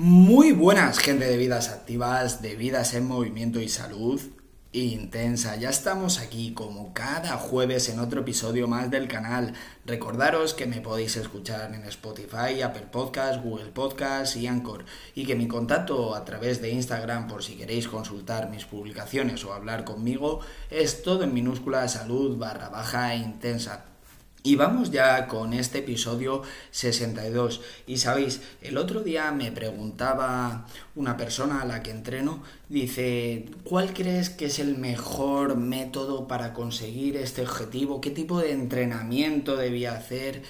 Muy buenas, gente de vidas activas, de vidas en movimiento y salud intensa. Ya estamos aquí como cada jueves en otro episodio más del canal. Recordaros que me podéis escuchar en Spotify, Apple Podcasts, Google Podcasts y Anchor y que mi contacto a través de Instagram por si queréis consultar mis publicaciones o hablar conmigo es todo en minúscula salud barra baja intensa. Y vamos ya con este episodio 62. Y sabéis, el otro día me preguntaba una persona a la que entreno, dice, ¿cuál crees que es el mejor método para conseguir este objetivo? ¿Qué tipo de entrenamiento debía hacer?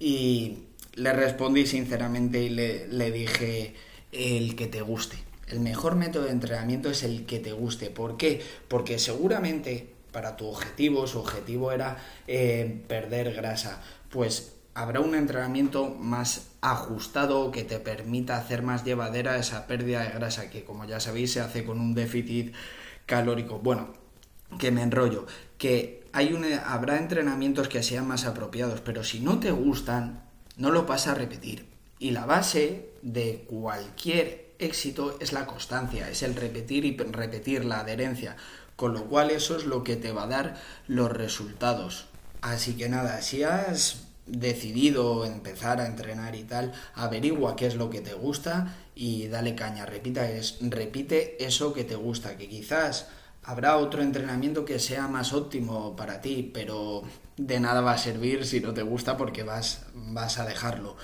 Y le respondí sinceramente y le, le dije, el que te guste. El mejor método de entrenamiento es el que te guste. ¿Por qué? Porque seguramente para tu objetivo, su objetivo era eh, perder grasa, pues habrá un entrenamiento más ajustado que te permita hacer más llevadera esa pérdida de grasa que como ya sabéis se hace con un déficit calórico. Bueno, que me enrollo, que hay un, habrá entrenamientos que sean más apropiados, pero si no te gustan, no lo vas a repetir. Y la base de cualquier éxito es la constancia, es el repetir y repetir la adherencia. Con lo cual eso es lo que te va a dar los resultados. Así que nada, si has decidido empezar a entrenar y tal, averigua qué es lo que te gusta y dale caña, repita es, repite eso que te gusta, que quizás habrá otro entrenamiento que sea más óptimo para ti, pero de nada va a servir si no te gusta porque vas, vas a dejarlo.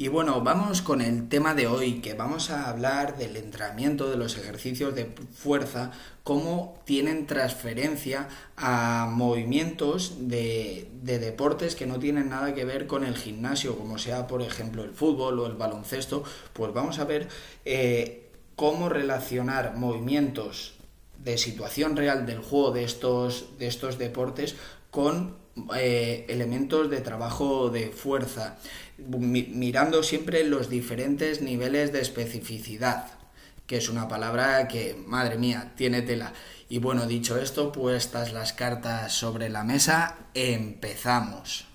Y bueno, vamos con el tema de hoy, que vamos a hablar del entrenamiento de los ejercicios de fuerza, cómo tienen transferencia a movimientos de, deportes que no tienen nada que ver con el gimnasio, como sea por ejemplo el fútbol o el baloncesto, pues vamos a ver eh, cómo relacionar movimientos de situación real del juego de estos, de estos deportes con eh, elementos de trabajo de fuerza, mirando siempre los diferentes niveles de especificidad, que es una palabra que, madre mía, tiene tela. Y bueno, dicho esto, puestas las cartas sobre la mesa, empezamos.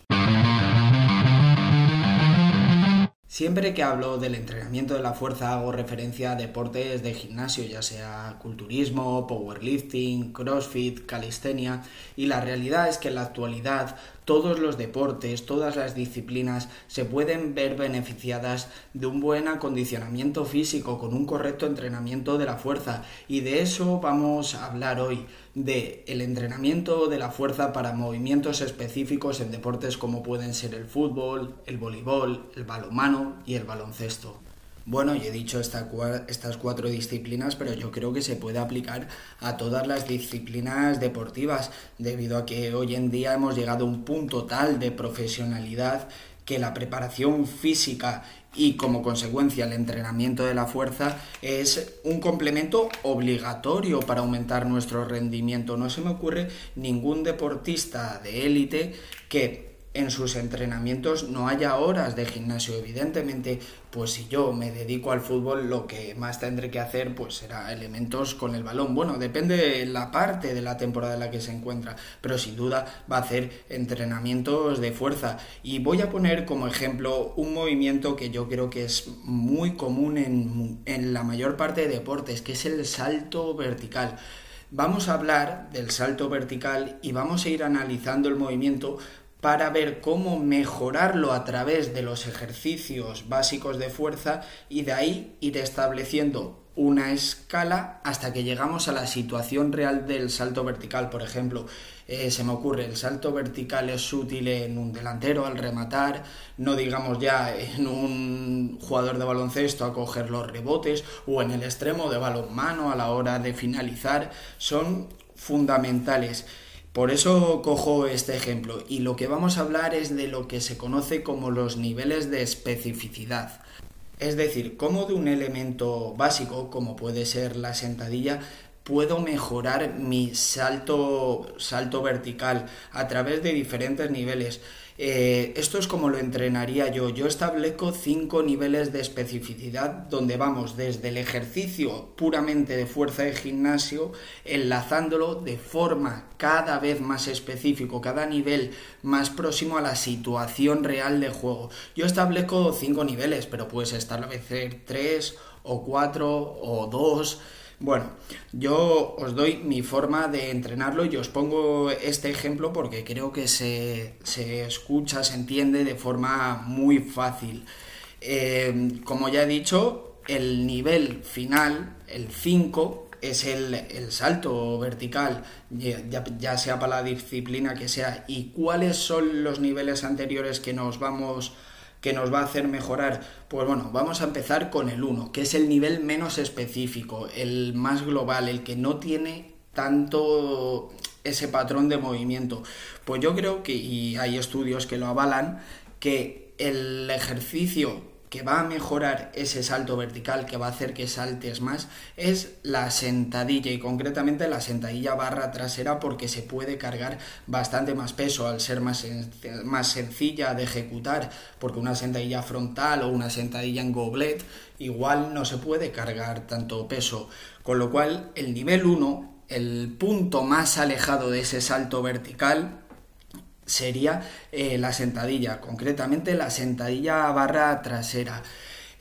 Siempre que hablo del entrenamiento de la fuerza hago referencia a deportes de gimnasio, ya sea culturismo, powerlifting, crossfit, calistenia, y la realidad es que en la actualidad todos los deportes, todas las disciplinas se pueden ver beneficiadas de un buen acondicionamiento físico con un correcto entrenamiento de la fuerza y de eso vamos a hablar hoy de el entrenamiento de la fuerza para movimientos específicos en deportes como pueden ser el fútbol, el voleibol, el balonmano y el baloncesto. Bueno, y he dicho estas cuatro disciplinas, pero yo creo que se puede aplicar a todas las disciplinas deportivas, debido a que hoy en día hemos llegado a un punto tal de profesionalidad que la preparación física y como consecuencia el entrenamiento de la fuerza es un complemento obligatorio para aumentar nuestro rendimiento. No se me ocurre ningún deportista de élite que en sus entrenamientos no haya horas de gimnasio. Evidentemente, pues si yo me dedico al fútbol, lo que más tendré que hacer pues será elementos con el balón. Bueno, depende de la parte de la temporada en la que se encuentra, pero sin duda va a hacer entrenamientos de fuerza. Y voy a poner como ejemplo un movimiento que yo creo que es muy común en, en la mayor parte de deportes, que es el salto vertical. Vamos a hablar del salto vertical y vamos a ir analizando el movimiento para ver cómo mejorarlo a través de los ejercicios básicos de fuerza y de ahí ir estableciendo una escala hasta que llegamos a la situación real del salto vertical. Por ejemplo, eh, se me ocurre, el salto vertical es útil en un delantero al rematar, no digamos ya en un jugador de baloncesto a coger los rebotes o en el extremo de balonmano a la hora de finalizar, son fundamentales. Por eso cojo este ejemplo y lo que vamos a hablar es de lo que se conoce como los niveles de especificidad. Es decir, cómo de un elemento básico, como puede ser la sentadilla, puedo mejorar mi salto, salto vertical a través de diferentes niveles. Eh, esto es como lo entrenaría yo. Yo establezco cinco niveles de especificidad donde vamos desde el ejercicio puramente de fuerza de gimnasio, enlazándolo de forma cada vez más específico, cada nivel más próximo a la situación real de juego. Yo establezco cinco niveles, pero puedes establecer tres o cuatro o dos. Bueno, yo os doy mi forma de entrenarlo y os pongo este ejemplo porque creo que se, escucha, se entiende de forma muy fácil. Eh, como ya he dicho, el nivel final, el 5, es el, salto vertical, ya, ya, sea para la disciplina que sea, y cuáles son los niveles anteriores que nos vamos que nos va a hacer mejorar? Pues bueno, vamos a empezar con el 1, que es el nivel menos específico, el más global, el que no tiene tanto ese patrón de movimiento. Pues yo creo que, y hay estudios que lo avalan, que el ejercicio que va a mejorar ese salto vertical, que va a hacer que saltes más, es la sentadilla y concretamente la sentadilla barra trasera porque se puede cargar bastante más peso al ser más, más sencilla de ejecutar, porque una sentadilla frontal o una sentadilla en goblet igual no se puede cargar tanto peso, con lo cual el nivel 1, el punto más alejado de ese salto vertical, sería eh, la sentadilla, concretamente la sentadilla barra trasera.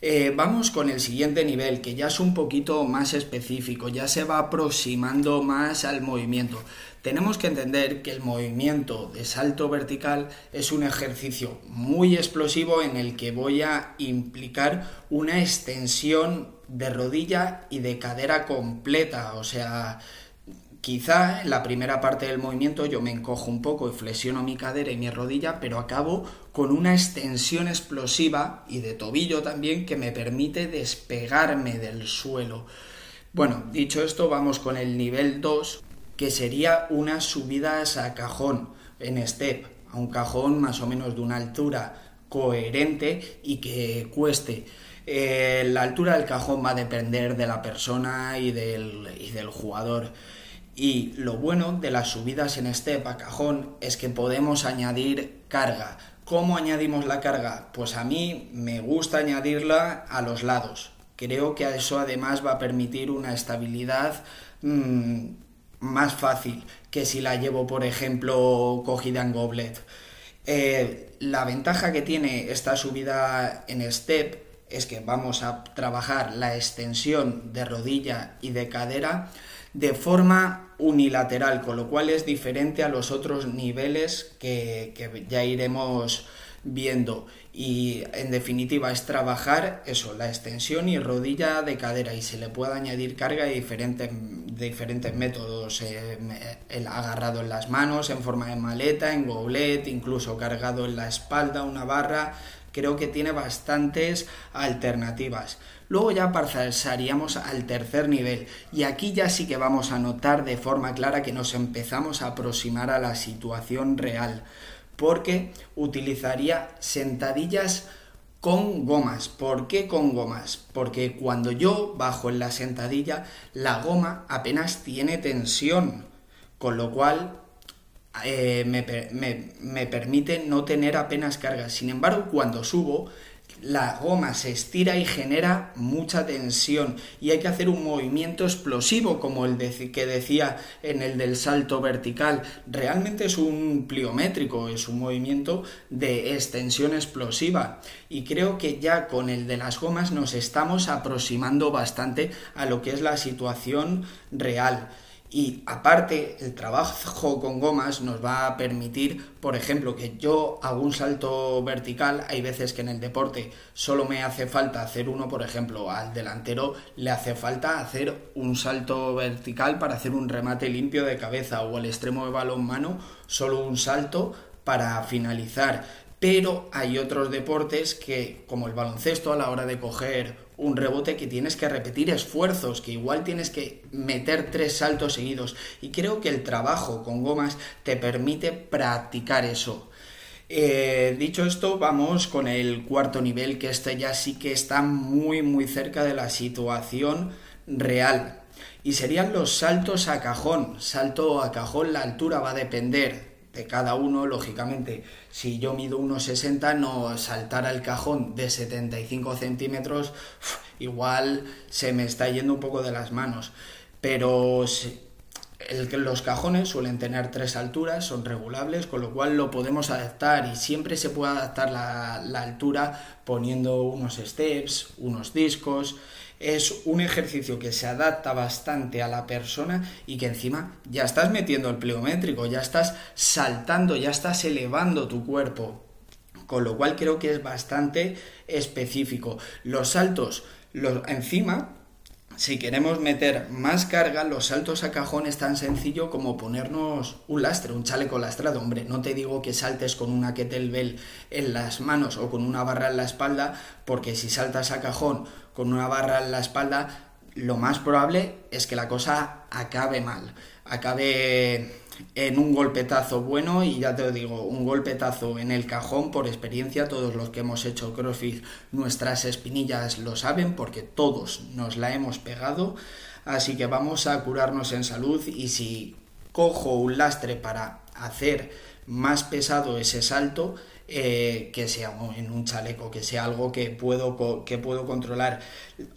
Eh, vamos con el siguiente nivel, que ya es un poquito más específico, ya se va aproximando más al movimiento. Tenemos que entender que el movimiento de salto vertical es un ejercicio muy explosivo en el que voy a implicar una extensión de rodilla y de cadera completa, o sea, Quizá en la primera parte del movimiento yo me encojo un poco y flexiono mi cadera y mi rodilla, pero acabo con una extensión explosiva y de tobillo también que me permite despegarme del suelo. Bueno, dicho esto, vamos con el nivel 2, que sería unas subidas a cajón en step, a un cajón más o menos de una altura coherente y que cueste. Eh, la altura del cajón va a depender de la persona y del, y del jugador. Y lo bueno de las subidas en step a cajón es que podemos añadir carga. ¿Cómo añadimos la carga? Pues a mí me gusta añadirla a los lados. Creo que eso además va a permitir una estabilidad mm, más fácil que si la llevo, por ejemplo, cogida en goblet. Eh, la ventaja que tiene esta subida en step es que vamos a trabajar la extensión de rodilla y de cadera de forma unilateral, con lo cual es diferente a los otros niveles que, ya iremos viendo. Y en definitiva es trabajar eso, la extensión y rodilla de cadera y se le puede añadir carga de diferentes, diferentes métodos, eh, el agarrado en las manos, en forma de maleta, en goblet, incluso cargado en la espalda, una barra, creo que tiene bastantes alternativas. Luego ya pasaríamos al tercer nivel y aquí ya sí que vamos a notar de forma clara que nos empezamos a aproximar a la situación real porque utilizaría sentadillas con gomas. ¿Por qué con gomas? Porque cuando yo bajo en la sentadilla, la goma apenas tiene tensión, con lo cual eh, me, me, permite no tener apenas carga. Sin embargo, cuando subo, la goma se estira y genera mucha tensión y hay que hacer un movimiento explosivo como el que decía en el del salto vertical. Realmente es un pliométrico, es un movimiento de extensión explosiva y creo que ya con el de las gomas nos estamos aproximando bastante a lo que es la situación real. Y aparte, el trabajo con gomas nos va a permitir, por ejemplo, que yo hago un salto vertical. Hay veces que en el deporte solo me hace falta hacer uno, por ejemplo, al delantero le hace falta hacer un salto vertical para hacer un remate limpio de cabeza o al extremo de balón mano, solo un salto para finalizar. Pero hay otros deportes que, como el baloncesto, a la hora de coger un rebote que tienes que repetir esfuerzos, que igual tienes que meter tres saltos seguidos. Y creo que el trabajo con gomas te permite practicar eso. Eh, dicho esto, vamos con el cuarto nivel, que este ya sí que está muy muy cerca de la situación real. Y serían los saltos a cajón. Salto a cajón, la altura va a depender de cada uno, lógicamente, si yo mido 1,60, no saltar al cajón de 75 centímetros, igual se me está yendo un poco de las manos. Pero los cajones suelen tener tres alturas, son regulables, con lo cual lo podemos adaptar y siempre se puede adaptar la, la altura poniendo unos steps, unos discos es un ejercicio que se adapta bastante a la persona y que encima ya estás metiendo el pliométrico, ya estás saltando, ya estás elevando tu cuerpo. Con lo cual creo que es bastante específico. Los saltos, los, encima, si queremos meter más carga, los saltos a cajón es tan sencillo como ponernos un lastre, un chaleco lastrado. Hombre, no te digo que saltes con una kettlebell en las manos o con una barra en la espalda, porque si saltas a cajón con una barra en la espalda, lo más probable es que la cosa acabe mal, acabe en un golpetazo bueno y ya te digo, un golpetazo en el cajón por experiencia, todos los que hemos hecho CrossFit, nuestras espinillas lo saben porque todos nos la hemos pegado, así que vamos a curarnos en salud y si cojo un lastre para hacer más pesado ese salto, eh, que sea en un chaleco, que sea algo que puedo, que puedo controlar.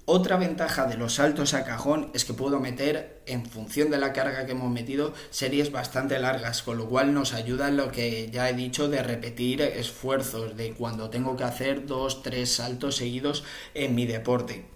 Otra ventaja de los saltos a cajón es que puedo meter, en función de la carga que hemos metido, series bastante largas, con lo cual nos ayuda en lo que ya he dicho de repetir esfuerzos, de cuando tengo que hacer dos, tres saltos seguidos en mi deporte.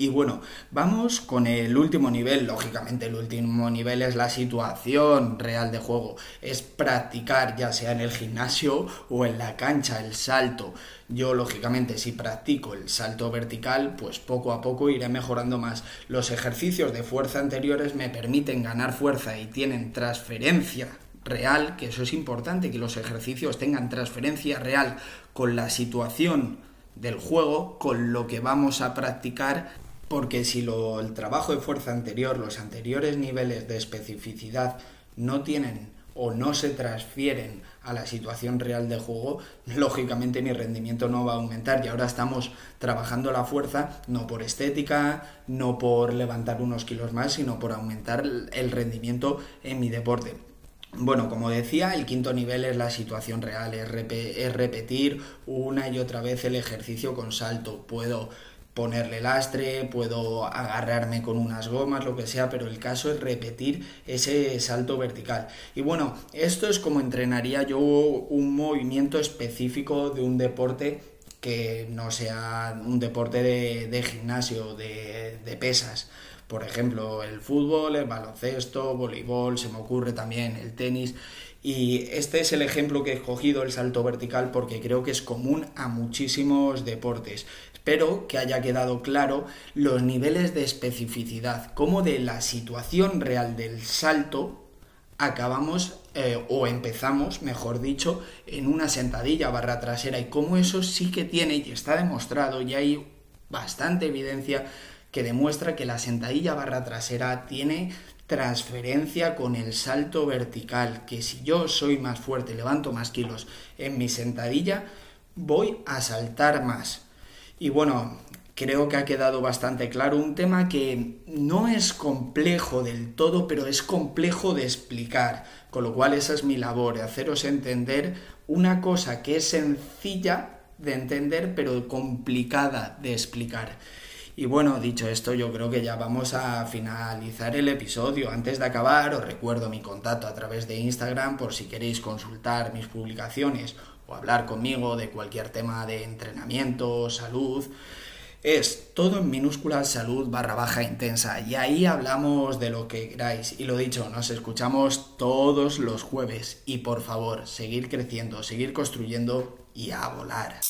Y bueno, vamos con el último nivel. Lógicamente, el último nivel es la situación real de juego. Es practicar, ya sea en el gimnasio o en la cancha, el salto. Yo, lógicamente, si practico el salto vertical, pues poco a poco iré mejorando más. Los ejercicios de fuerza anteriores me permiten ganar fuerza y tienen transferencia real, que eso es importante, que los ejercicios tengan transferencia real con la situación del juego, con lo que vamos a practicar porque si el trabajo de fuerza anterior, los anteriores niveles de especificidad no tienen o no se transfieren a la situación real de juego, lógicamente mi rendimiento no va a aumentar y ahora estamos trabajando la fuerza no por estética, no por levantar unos kilos más, sino por aumentar el rendimiento en mi deporte. Bueno, como decía, el quinto nivel es la situación real, es, repetir una y otra vez el ejercicio con salto. Puedo ponerle lastre, puedo agarrarme con unas gomas, lo que sea, pero el caso es repetir ese salto vertical. Y bueno, esto es como entrenaría yo un movimiento específico de un deporte que no sea un deporte de, gimnasio, de, de pesas. Por ejemplo, el fútbol, el baloncesto, voleibol, se me ocurre también el tenis. Y este es el ejemplo que he escogido, el salto vertical, porque creo que es común a muchísimos deportes. Espero que haya quedado claro los niveles de especificidad, cómo de la situación real del salto acabamos eh, o empezamos, mejor dicho, en una sentadilla barra trasera y cómo eso sí que tiene y está demostrado y hay bastante evidencia que demuestra que la sentadilla barra trasera tiene transferencia con el salto vertical, que si yo soy más fuerte, levanto más kilos en mi sentadilla, voy a saltar más. Y bueno, creo que ha quedado bastante claro un tema que no es complejo del todo, pero es complejo de explicar, con lo cual esa es mi labor, haceros entender una cosa que es sencilla de entender, pero complicada de explicar. Y bueno, dicho esto, yo creo que ya vamos a finalizar el episodio. Antes de acabar, os recuerdo mi contacto a través de Instagram por si queréis consultar mis publicaciones o hablar conmigo de cualquier tema de entrenamiento, salud, es todo en minúscula salud barra baja intensa. Y ahí hablamos de lo que queráis. Y lo dicho, nos escuchamos todos los jueves. Y por favor, seguir creciendo, seguir construyendo y a volar.